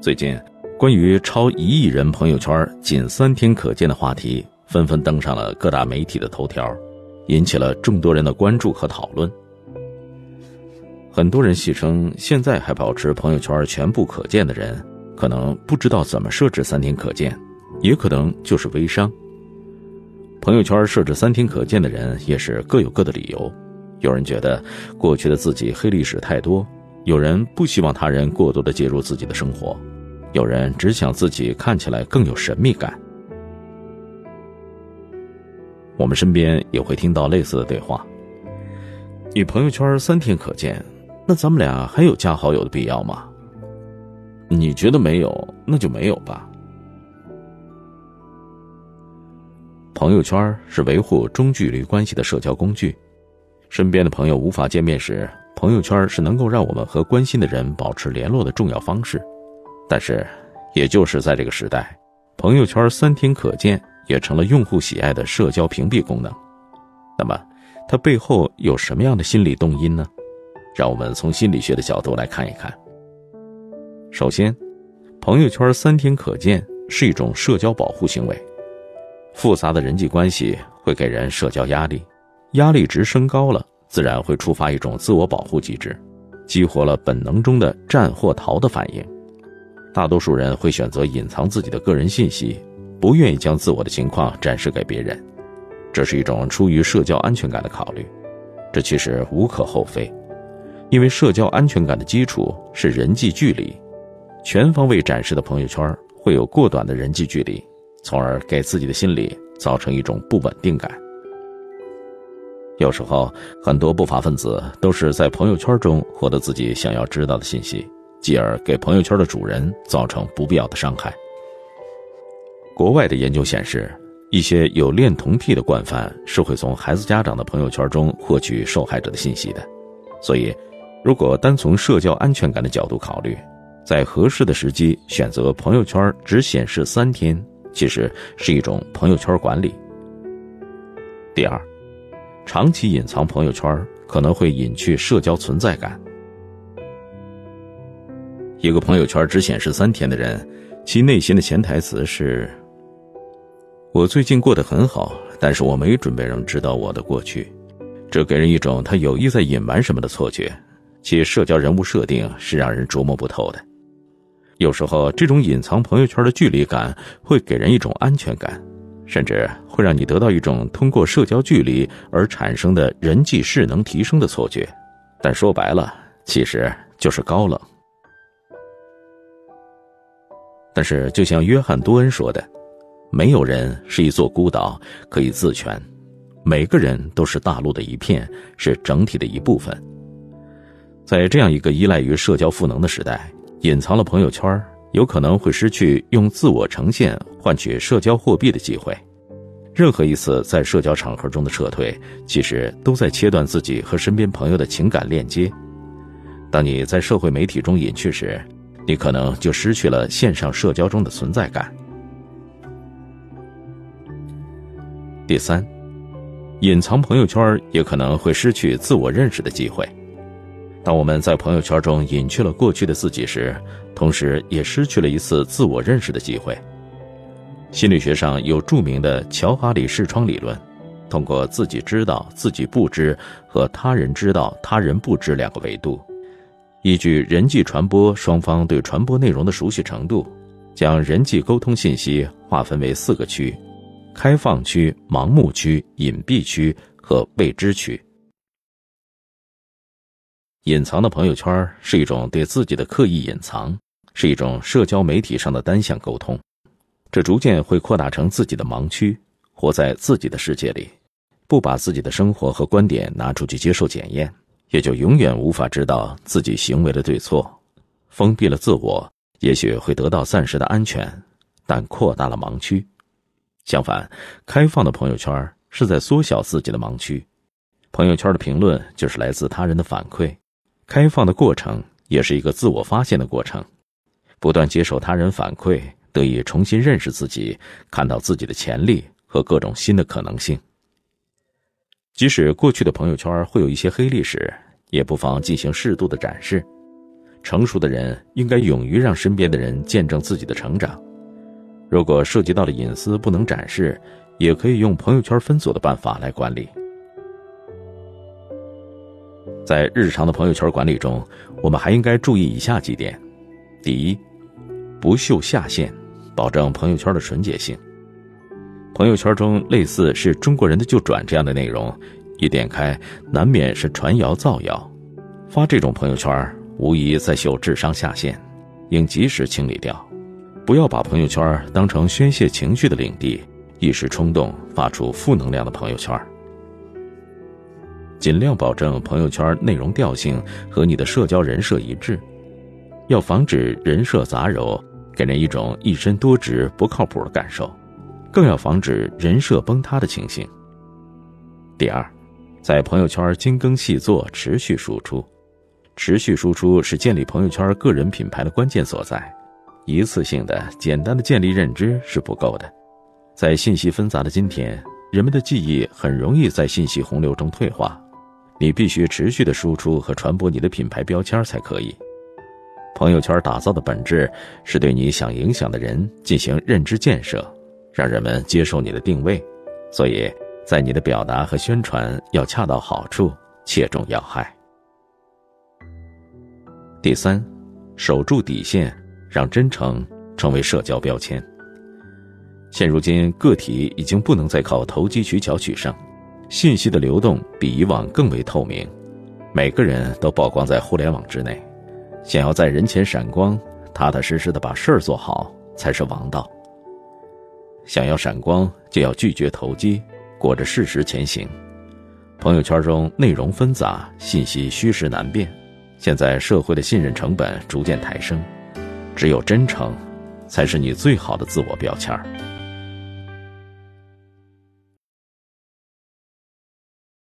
最近，关于超一亿人朋友圈仅三天可见的话题，纷纷登上了各大媒体的头条，引起了众多人的关注和讨论。很多人戏称，现在还保持朋友圈全部可见的人，可能不知道怎么设置三天可见，也可能就是微商。朋友圈设置三天可见的人，也是各有各的理由。有人觉得过去的自己黑历史太多，有人不希望他人过多的介入自己的生活，有人只想自己看起来更有神秘感。我们身边也会听到类似的对话：“你朋友圈三天可见。”那咱们俩还有加好友的必要吗？你觉得没有，那就没有吧。朋友圈是维护中距离关系的社交工具，身边的朋友无法见面时，朋友圈是能够让我们和关心的人保持联络的重要方式。但是，也就是在这个时代，朋友圈三天可见也成了用户喜爱的社交屏蔽功能。那么，它背后有什么样的心理动因呢？让我们从心理学的角度来看一看。首先，朋友圈三天可见是一种社交保护行为。复杂的人际关系会给人社交压力，压力值升高了，自然会触发一种自我保护机制，激活了本能中的战或逃的反应。大多数人会选择隐藏自己的个人信息，不愿意将自我的情况展示给别人，这是一种出于社交安全感的考虑。这其实无可厚非。因为社交安全感的基础是人际距离，全方位展示的朋友圈会有过短的人际距离，从而给自己的心理造成一种不稳定感。有时候，很多不法分子都是在朋友圈中获得自己想要知道的信息，继而给朋友圈的主人造成不必要的伤害。国外的研究显示，一些有恋童癖的惯犯是会从孩子家长的朋友圈中获取受害者的信息的，所以。如果单从社交安全感的角度考虑，在合适的时机选择朋友圈只显示三天，其实是一种朋友圈管理。第二，长期隐藏朋友圈可能会隐去社交存在感。一个朋友圈只显示三天的人，其内心的潜台词是：“我最近过得很好，但是我没准备让知道我的过去。”这给人一种他有意在隐瞒什么的错觉。其社交人物设定是让人琢磨不透的，有时候这种隐藏朋友圈的距离感会给人一种安全感，甚至会让你得到一种通过社交距离而产生的人际势能提升的错觉，但说白了，其实就是高冷。但是，就像约翰·多恩说的：“没有人是一座孤岛可以自全，每个人都是大陆的一片，是整体的一部分。”在这样一个依赖于社交赋能的时代，隐藏了朋友圈，有可能会失去用自我呈现换取社交货币的机会。任何一次在社交场合中的撤退，其实都在切断自己和身边朋友的情感链接。当你在社会媒体中隐去时，你可能就失去了线上社交中的存在感。第三，隐藏朋友圈也可能会失去自我认识的机会。当我们在朋友圈中隐去了过去的自己时，同时也失去了一次自我认识的机会。心理学上有著名的乔哈里视窗理论，通过自己知道、自己不知和他人知道、他人不知两个维度，依据人际传播双方对传播内容的熟悉程度，将人际沟通信息划分为四个区：开放区、盲目区、隐蔽区和未知区。隐藏的朋友圈是一种对自己的刻意隐藏，是一种社交媒体上的单向沟通，这逐渐会扩大成自己的盲区，活在自己的世界里，不把自己的生活和观点拿出去接受检验，也就永远无法知道自己行为的对错。封闭了自我，也许会得到暂时的安全，但扩大了盲区。相反，开放的朋友圈是在缩小自己的盲区，朋友圈的评论就是来自他人的反馈。开放的过程也是一个自我发现的过程，不断接受他人反馈，得以重新认识自己，看到自己的潜力和各种新的可能性。即使过去的朋友圈会有一些黑历史，也不妨进行适度的展示，成熟的人应该勇于让身边的人见证自己的成长。如果涉及到了隐私不能展示，也可以用朋友圈分组的办法来管理。在日常的朋友圈管理中，我们还应该注意以下几点：第一，不秀下限，保证朋友圈的纯洁性。朋友圈中类似是中国人的就转这样的内容，一点开难免是传谣造谣。发这种朋友圈，无疑在秀智商下限，应及时清理掉。不要把朋友圈当成宣泄情绪的领地，一时冲动发出负能量的朋友圈。尽量保证朋友圈内容调性和你的社交人设一致，要防止人设杂糅，给人一种一身多职不靠谱的感受，更要防止人设崩塌的情形。第二，在朋友圈精耕细作，持续输出。持续输出是建立朋友圈个人品牌的关键所在。一次性的、简单的建立认知是不够的。在信息纷杂的今天，人们的记忆很容易在信息洪流中退化。你必须持续的输出和传播你的品牌标签才可以。朋友圈打造的本质是对你想影响的人进行认知建设，让人们接受你的定位。所以，在你的表达和宣传要恰到好处，切中要害。第三，守住底线，让真诚成为社交标签。现如今，个体已经不能再靠投机取巧取胜，信息的流动比以往更为透明，每个人都曝光在互联网之内。想要在人前闪光，踏踏实实的把事儿做好才是王道。想要闪光，就要拒绝投机，裹着事实前行。朋友圈中内容纷杂，信息虚实难辨。现在社会的信任成本逐渐抬升，只有真诚，才是你最好的自我标签儿。